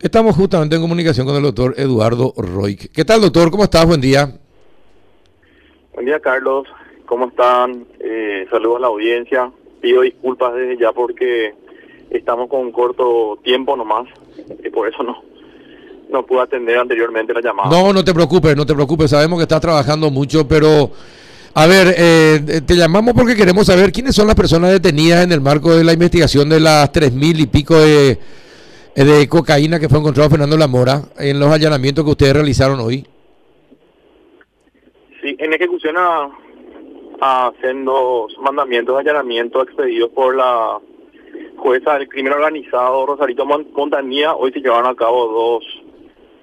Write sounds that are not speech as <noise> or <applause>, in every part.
Estamos justamente en comunicación con el doctor Eduardo Roig. ¿Qué tal, doctor? ¿Cómo estás? Buen día. Buen día, Carlos. ¿Cómo están? Eh, saludos a la audiencia. Pido disculpas desde ya porque estamos con un corto tiempo nomás y por eso no, no pude atender anteriormente la llamada. No, no te preocupes, no te preocupes. Sabemos que estás trabajando mucho, pero a ver, eh, te llamamos porque queremos saber quiénes son las personas detenidas en el marco de la investigación de las tres mil y pico de, de cocaína que fue encontrado Fernando Lamora en los allanamientos que ustedes realizaron hoy. Sí, en ejecución a, a sendos mandamientos de allanamiento expedidos por la jueza del crimen organizado Rosarito Montanía, hoy se llevaron a cabo dos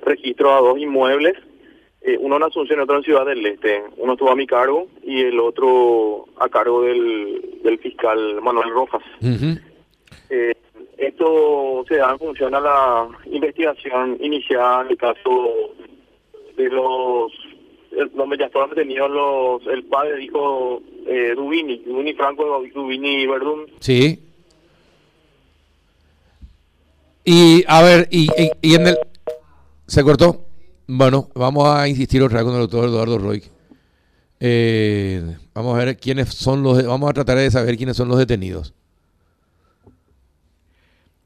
registros a dos inmuebles eh, uno en Asunción y otro en Ciudad del Este. Uno estuvo a mi cargo y el otro a cargo del, del fiscal Manuel Rojas. eh, esto se da en función a la investigación iniciada en el caso de los donde ya estaban detenidos los el padre dijo eh, Dubini, Dubini Franco, Dubini Verdún. Sí. Y a ver, y, y, y en el se cortó. Bueno, vamos a insistir otra vez con el doctor Eduardo Roy. Eh, vamos a ver quiénes son los. Vamos a tratar de saber quiénes son los detenidos.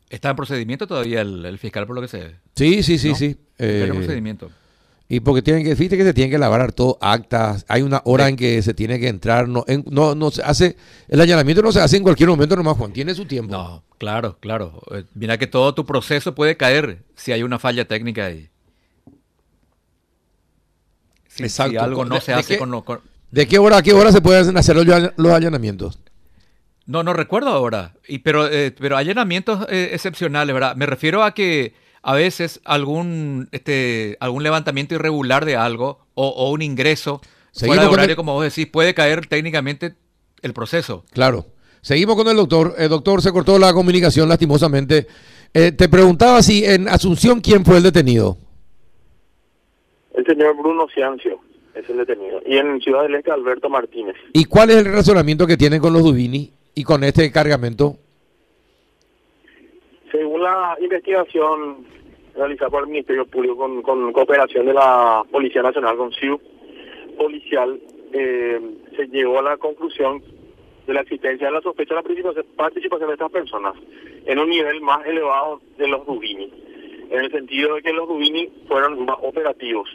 ¿Está en procedimiento todavía el, el fiscal por lo que se ve? Sí, sí, sí, ¿No? sí. Está en Eh, procedimiento. y porque tienen que, fíjate que se tienen que elaborar todo actas. Hay una hora en que se tiene que entrar. No, en- no, no se hace. El allanamiento no se hace en cualquier momento nomás, Juan. Tiene su tiempo. No, claro, claro. Eh, Mira que todo tu proceso puede caer si hay una falla técnica ahí. Si, Exacto. si algo no ¿De- se de hace qué? con, lo- con- ¿De qué hora a qué hora se pueden hacer los allanamientos? No, no recuerdo ahora. Y, pero, eh, pero allanamientos eh, excepcionales, ¿verdad? Me refiero a que a veces algún, este, algún levantamiento irregular de algo o, o un ingreso Seguimos fuera de con horario, el- como vos decís, puede caer técnicamente el proceso. Claro. Seguimos con el doctor. El doctor se cortó la comunicación lastimosamente. Eh, te preguntaba si en Asunción quién fue el detenido. El señor Bruno Ciancio es el detenido. Y en Ciudad del Este Alberto Martínez. ¿Y cuál es el razonamiento que tienen con los Dubini y con este cargamento? Según la investigación realizada por el Ministerio Público con, cooperación de la Policía Nacional, con CIU policial, eh, se llegó a la conclusión de la existencia de la sospecha de la participación, de estas personas en un nivel más elevado de los Dubini, en el sentido de que los Dubini fueron más operativos.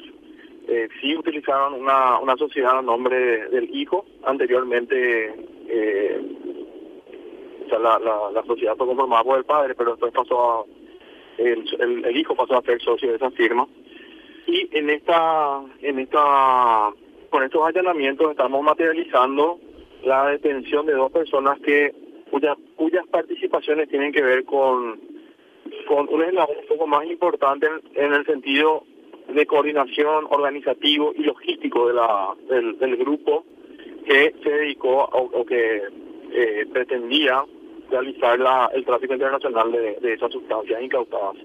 Eh, sí utilizaron una, una sociedad a nombre de- del hijo, anteriormente eh, o sea, la, la, sociedad fue conformada por el padre, pero después pasó a, el, hijo pasó a ser socio de esa firma. Y en esta, en esta, con estos allanamientos estamos materializando la detención de dos personas que cuya, cuyas participaciones tienen que ver con, con un eslabón un poco más importante en, el sentido de coordinación organizativo y logístico de la, del, del grupo que se dedicó o, o que eh, pretendía realizar la, el tráfico internacional de, de esas sustancias incautadas.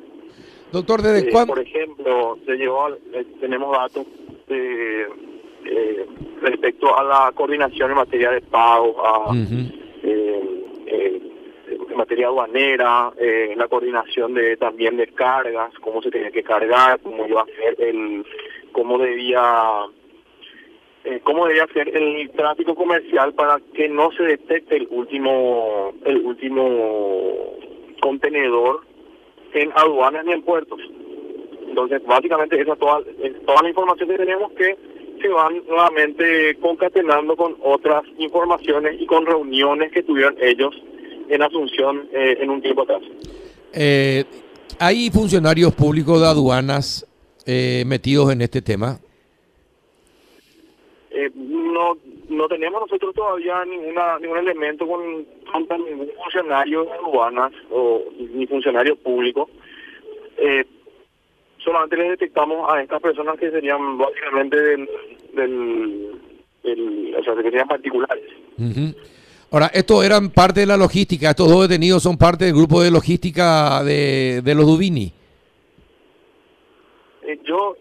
Doctor, ¿desde Eh, cuándo? por ejemplo, se llevó, al- eh, tenemos datos de, eh, respecto a la coordinación en materia de pago, a, eh, eh, en materia aduanera, eh, la coordinación de también de cargas, cómo se tenía que cargar, cómo iba a ser el, cómo debía eh, cómo debía ser el tráfico comercial para que no se detecte el último el último contenedor en aduanas ni en puertos. Entonces, básicamente esa toda toda la información que tenemos que se van nuevamente concatenando con otras informaciones y con reuniones que tuvieron ellos en Asunción eh, en un tiempo atrás. Eh, ¿Hay funcionarios públicos de aduanas eh, metidos en este tema? Eh, no no tenemos nosotros todavía ninguna ningún elemento con ningún funcionario aduanas o ni funcionario público. Eh, solamente le detectamos a estas personas que serían básicamente del, del, del- o sea, que serían particulares. Ujú. Ahora, estos eran parte de la logística, estos dos detenidos son parte del grupo de logística de, de los Dubini. Eh, yo,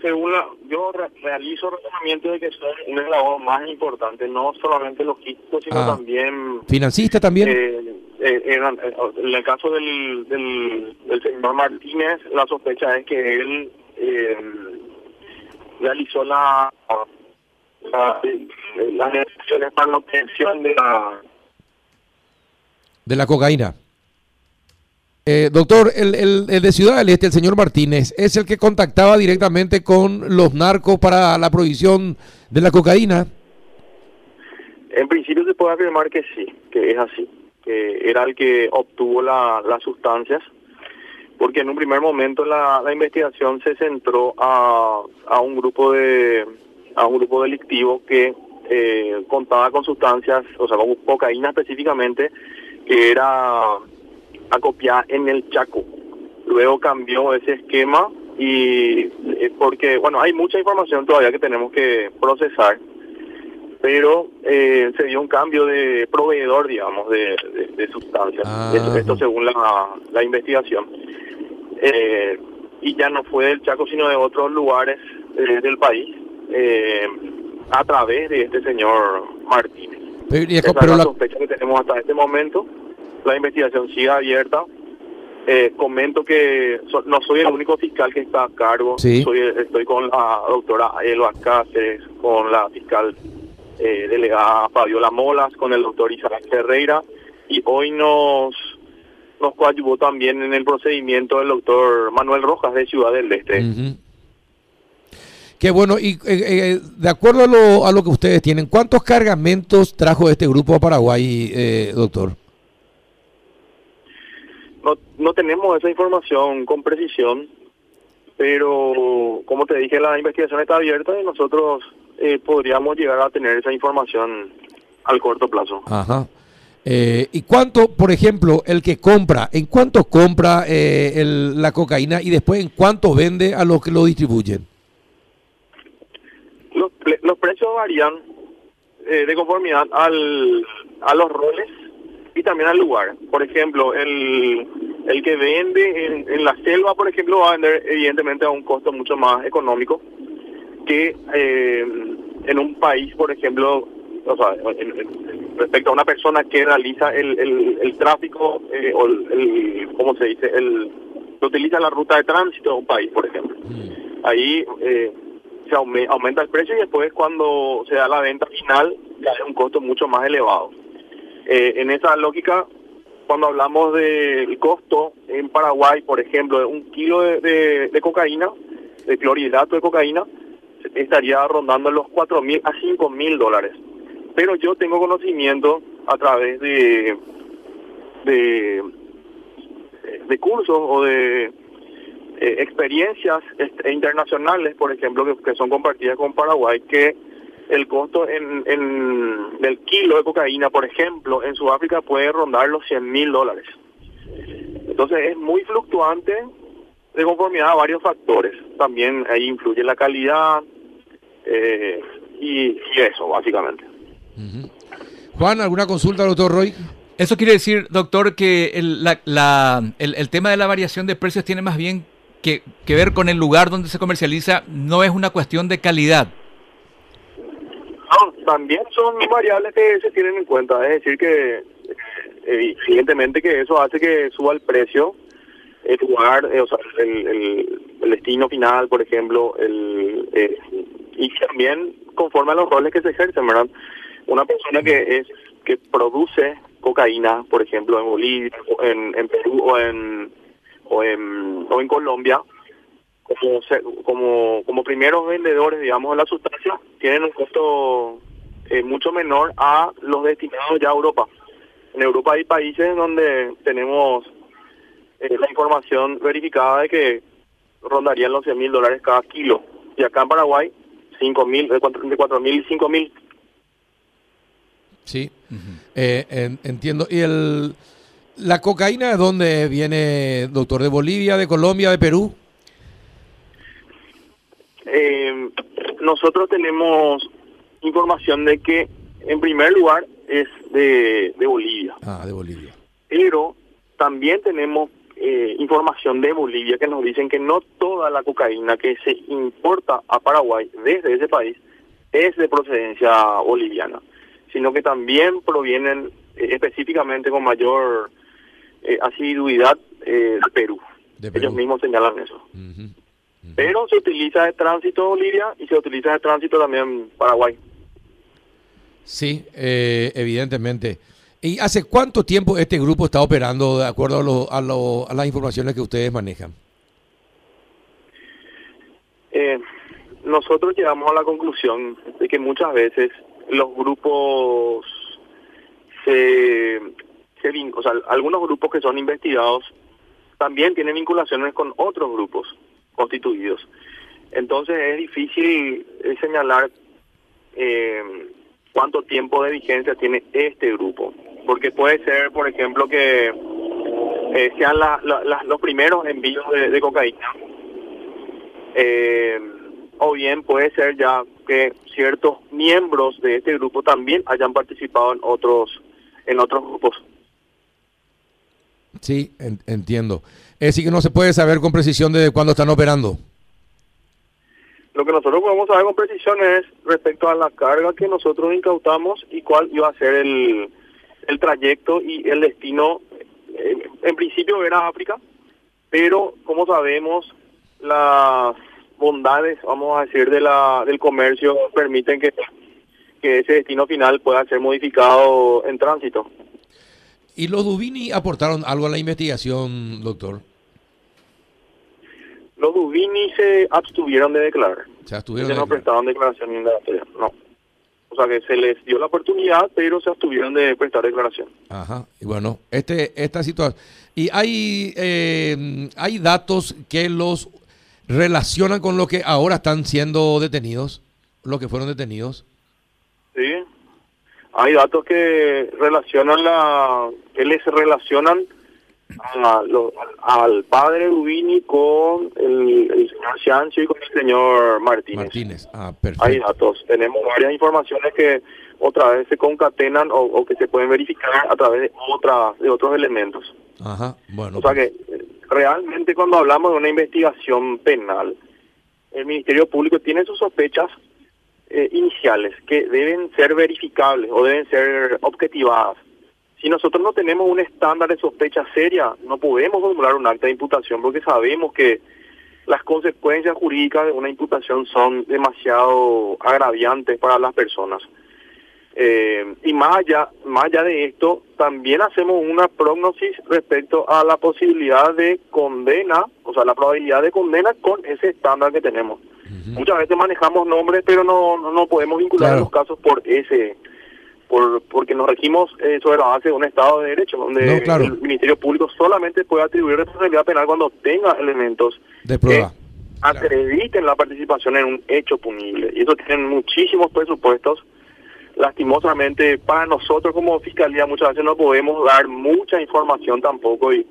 según la, yo re- realizo razonamiento de que son un eslabón más importante, no solamente logístico, sino Ah. también ¿Financista también? eh, eh, eh, en el caso del, del, del, señor Martínez, la sospecha es que él eh, realizó la, la, las negociaciones para la obtención de la... De la cocaína. Eh, doctor, el, el, de Ciudad del Este, el señor Martínez, ¿es el que contactaba directamente con los narcos para la provisión de la cocaína? En principio se puede afirmar que sí, que es así, que era el que obtuvo la, las sustancias, porque en un primer momento la, la investigación se centró a, a un grupo de a un grupo delictivo que eh, contaba con sustancias, o sea, con cocaína específicamente, que era acopiada en el Chaco. Luego cambió ese esquema y eh, porque, bueno, hay mucha información todavía que tenemos que procesar pero eh, se dio un cambio de proveedor, digamos, de, de, de sustancias. Ah, esto, según la, la investigación. Eh, y ya no fue del Chaco, sino de otros lugares eh, del país, eh, a través de este señor Martínez. Pero, es Esa pero es la la- sospecha que tenemos hasta este momento. La investigación sigue abierta. Eh, comento que so- no soy el único fiscal que está a cargo. Sí. Soy, estoy con la doctora Elba Cáceres, con la fiscal eh, delegada Fabiola Molas, con el doctor Isaac Ferreira. Y hoy nos nos coadyuvó también en el procedimiento el doctor Manuel Rojas de Ciudad del Este. Ujú. Qué bueno, y eh, eh, de acuerdo a lo, a lo que ustedes tienen, ¿cuántos cargamentos trajo este grupo a Paraguay, eh, doctor? No, no tenemos esa información con precisión, pero como te dije, la investigación está abierta y nosotros eh, podríamos llegar a tener esa información al corto plazo. Ajá. Eh, ¿Y cuánto, por ejemplo, el que compra, en cuánto compra eh, el- la cocaína y después en cuánto vende a los que lo distribuyen? Los, los precios varían eh, de conformidad al, a los roles y también al lugar. Por ejemplo, el, el que vende en, en la selva, por ejemplo, va a vender evidentemente a un costo mucho más económico que eh, en un país, por ejemplo, o sea, en- en- respecto a una persona que realiza el, el, el tráfico eh, o el, ¿cómo se dice? El, que utiliza la ruta de tránsito de un país, por ejemplo ahí eh, se aume- aumenta el precio y después cuando se da la venta final ya es un costo mucho más elevado. Eh, en esa lógica, cuando hablamos del costo en Paraguay, por ejemplo, de un kilo de, de- de cocaína, de clorhidrato de cocaína, estaría rondando los cuatro mil a cinco mil dólares. Pero yo tengo conocimiento a través de de, cursos o de eh, experiencias internacionales, por ejemplo, que son compartidas con Paraguay, que el costo en, en del kilo de cocaína, por ejemplo, en Sudáfrica puede rondar los 100 mil dólares. Entonces es muy fluctuante de conformidad a varios factores. También ahí influye la calidad eh, y, y eso, básicamente. Juan, ¿alguna consulta, doctor Roy? Eso quiere decir, doctor, que el, la- la- el- el tema de la variación de precios tiene más bien que, que ver con el lugar donde se comercializa, no es una cuestión de calidad. No, también son variables que se tienen en cuenta. Es decir, que eh, evidentemente que eso hace que suba el precio, el lugar, eh, o sea, el, el- el destino final, por ejemplo, el eh, y también conforme a los roles que se ejercen, ¿verdad? Una persona que es que produce cocaína, por ejemplo, en Bolivia, en, en Perú o en o en, o en Colombia, como, como, como primeros vendedores, digamos, de la sustancia, tienen un costo eh, mucho menor a los destinados ya a Europa. En Europa hay países donde tenemos eh, la información verificada de que rondarían los 100 mil dólares cada kilo. Y acá en Paraguay, 5 mil, de 4 mil y 5 mil. Sí, Eh, en- entiendo. ¿Y el, la cocaína de dónde viene, doctor? ¿De Bolivia, de Colombia, de Perú? Eh, nosotros tenemos información de que, en primer lugar, es de, de Bolivia. Ah, de Bolivia. pero también tenemos eh, información de Bolivia que nos dicen que no toda la cocaína que se importa a Paraguay desde ese país es de procedencia boliviana, sino que también provienen eh, específicamente con mayor eh, asiduidad eh, de Perú. De Perú. Ellos mismos señalan eso. Pero se utiliza de tránsito Bolivia y se utiliza de tránsito también Paraguay. Sí, eh, evidentemente. ¿Y hace cuánto tiempo este grupo está operando de acuerdo a, lo- a, lo- a las informaciones que ustedes manejan? Eh, nosotros llegamos a la conclusión de que muchas veces los grupos se, se vin- o sea, algunos grupos que son investigados también tienen vinculaciones con otros grupos constituidos. Entonces es difícil eh, señalar eh, cuánto tiempo de vigencia tiene este grupo, porque puede ser, por ejemplo, que eh, sean la- la- los primeros envíos de, de cocaína eh, o bien puede ser ya que ciertos miembros de este grupo también hayan participado en otros en otros grupos. Sí, en- entiendo. Es decir, que no se puede saber con precisión de cuándo están operando. Lo que nosotros podemos saber con precisión es respecto a la carga que nosotros incautamos y cuál iba a ser el, el trayecto y el destino. Eh, en principio era África, pero como sabemos, las bondades, vamos a decir, de la, del comercio permiten que, que ese destino final pueda ser modificado en tránsito. ¿Y los Dubini aportaron algo a la investigación, doctor? Los Dubini se abstuvieron de declarar. O sea, estuvieron... Ellos no de- prestaron declaración indagatoria, no. O sea que se les dio la oportunidad, pero se abstuvieron de prestar declaración. Ajá. Y bueno, este, esta situación... Y hay, eh, hay datos que los relacionan con lo que ahora están siendo detenidos, los que fueron detenidos. Sí. Hay datos que relacionan la, que les relacionan a lo- al padre Rubini con el, el señor Sancho y con el señor Martínez. Martínez. Ah, Hay perfecto. datos. Tenemos varias informaciones que otra vez se concatenan o, o que se pueden verificar a través de otras de otros elementos. Ajá. Bueno. O sea que eh, realmente cuando hablamos de una investigación penal, el Ministerio Público tiene sus sospechas eh, iniciales que deben ser verificables o deben ser objetivadas. Si nosotros no tenemos un estándar de sospecha seria, no podemos formular un acta de imputación porque sabemos que las consecuencias jurídicas de una imputación son demasiado agraviantes para las personas. Eh, y más allá, más allá de esto, también hacemos una prognosis respecto a la posibilidad de condena, o sea, la probabilidad de condena con ese estándar que tenemos. Muchas veces manejamos nombres, pero no, no, no podemos vincular Claro. los casos por ese, por porque nos regimos eh, sobre la base de un Estado de Derecho, donde No, claro. el Ministerio Público solamente puede atribuir responsabilidad penal cuando tenga elementos De prueba. que acrediten la participación en un hecho punible. Y eso tienen muchísimos presupuestos. Lastimosamente, para nosotros como fiscalía muchas veces no podemos dar mucha información tampoco y,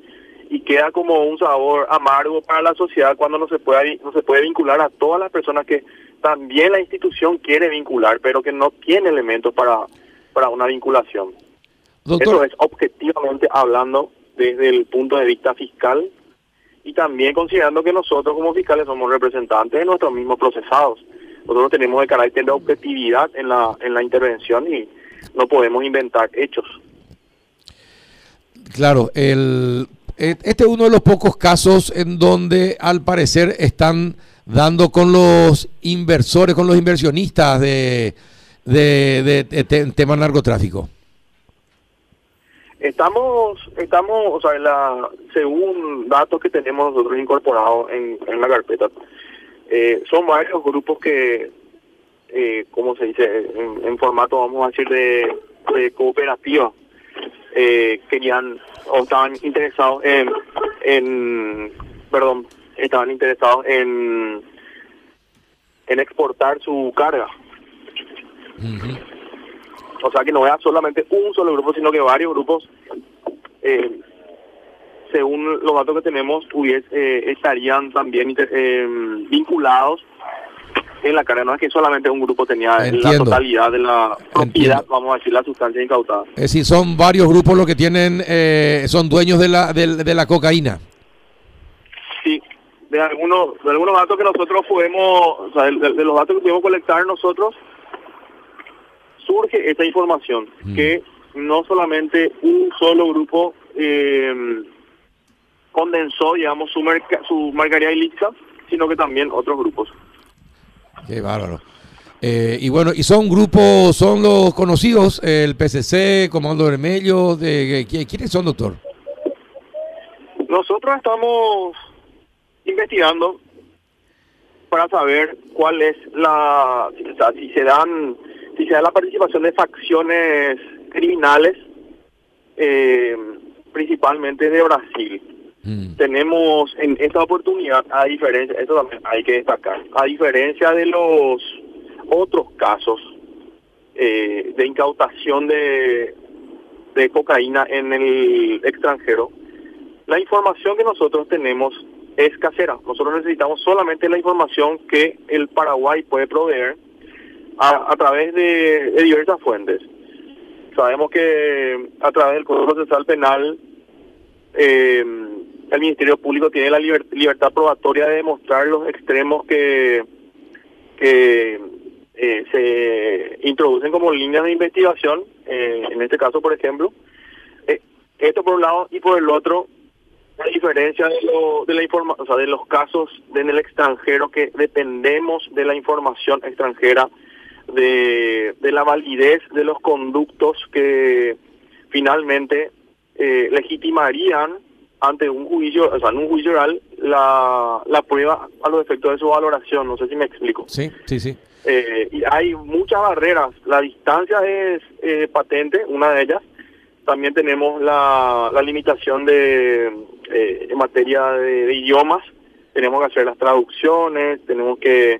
y queda como un sabor amargo para la sociedad cuando no se puede no se puede vincular a todas las personas que también la institución quiere vincular, pero que no tiene elementos para, para una vinculación. Eso Doctor, es objetivamente hablando desde el punto de vista fiscal y también considerando que nosotros como fiscales somos representantes de nuestros mismos procesados. Nosotros tenemos el carácter de objetividad en la, en la intervención y no podemos inventar hechos. claro, el, eh, este es uno de los pocos casos en donde al parecer están dando con los inversores, con los inversionistas de, de, de- de te- tema narcotráfico. Estamos, estamos, o sea, la, según datos que tenemos nosotros incorporados en, en la carpeta, eh, son varios grupos que, eh, como se dice, en, en formato, vamos a decir, de, de cooperativa, eh, querían o estaban interesados en, en, perdón, estaban interesados en, en exportar su carga. O sea que no era solamente un solo grupo, sino que varios grupos, eh, según los datos que tenemos, hubies- eh, estarían también eh, vinculados en la carga. No es que solamente un grupo tenía la Entiendo. totalidad de la propiedad, Entiendo. vamos a decir, la sustancia incautada. Es decir, son varios grupos los que tienen, eh, son dueños de la, del- de la cocaína. Sí, de algunos, de algunos datos que nosotros podemos, o sea, de, de los datos que pudimos colectar nosotros, surge esta información, Mm. que no solamente un solo grupo eh, condensó, digamos, su, merca, su marcaría ilícita, sino que también otros grupos. Qué bárbaro. Eh, y bueno, y son grupos, son los conocidos, el PCC, Comando Vermelho, de, de, ¿quiénes son, doctor? Nosotros estamos investigando para saber cuál es la, o sea, si se dan, si se da la participación de facciones criminales, eh, principalmente de Brasil. Mm. Tenemos en esta oportunidad, a diferencia, esto también hay que destacar, a diferencia de los otros casos eh, de incautación de, de cocaína en el extranjero, la información que nosotros tenemos es casera. Nosotros necesitamos solamente la información que el Paraguay puede proveer a, a través de, diversas fuentes. Sabemos que a través del Código Procesal Penal eh, el Ministerio Público tiene la liber, libertad probatoria de demostrar los extremos que, que eh, se introducen como líneas de investigación, eh, en este caso, por ejemplo. Eh, esto por un lado y por el otro, la diferencia de, lo, de la informa o sea, de los casos en el extranjero que dependemos de la información extranjera, de, de la validez de los conductos que finalmente eh, legitimarían ante un juicio, o sea, en un juicio oral, la, la prueba a los efectos de su valoración. No sé si me explico. Sí, sí, sí. Eh, y hay muchas barreras. La distancia es eh, patente, una de ellas. También tenemos la, la limitación de eh, en materia de, de, idiomas. Tenemos que hacer las traducciones, tenemos que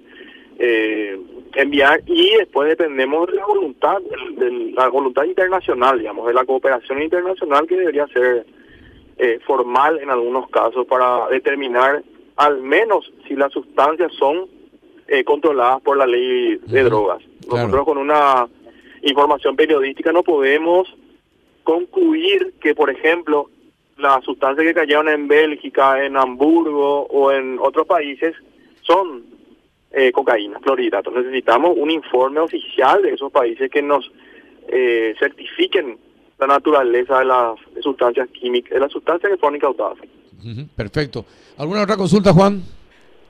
eh, enviar y después dependemos de la voluntad, de, la voluntad internacional, digamos, de la cooperación internacional que debería ser eh, formal en algunos casos para determinar al menos si las sustancias son eh, controladas por la ley de drogas. Claro. Nosotros con una información periodística no podemos concluir que, por ejemplo, las sustancias que cayeron en Bélgica, en Hamburgo o en otros países son eh, cocaína, clorhidratos. Necesitamos un informe oficial de esos países que nos eh, certifiquen la naturaleza de las de sustancias químicas, de las sustancias que fueron incautadas. Uh -huh, perfecto. ¿Alguna otra consulta, Juan?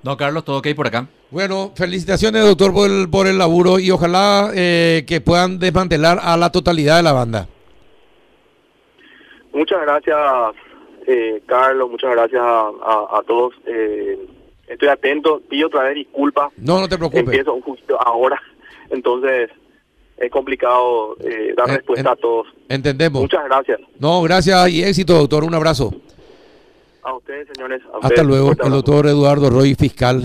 No, Carlos, todo ok por acá. Bueno, felicitaciones, doctor, por el, por el laburo y ojalá eh, que puedan desmantelar a la totalidad de la banda. Muchas gracias, eh, Carlos, muchas gracias a, a, a todos. Eh, estoy atento, pido otra vez disculpas. No, no te preocupes. Empiezo un juicio ahora, <laughs> entonces es complicado eh, dar en, respuesta en, a todos. Entendemos. Muchas gracias. No, gracias y éxito, doctor. Un abrazo. A ustedes, señores. A Hasta ustedes. luego, el doctor Eduardo Roy, fiscal.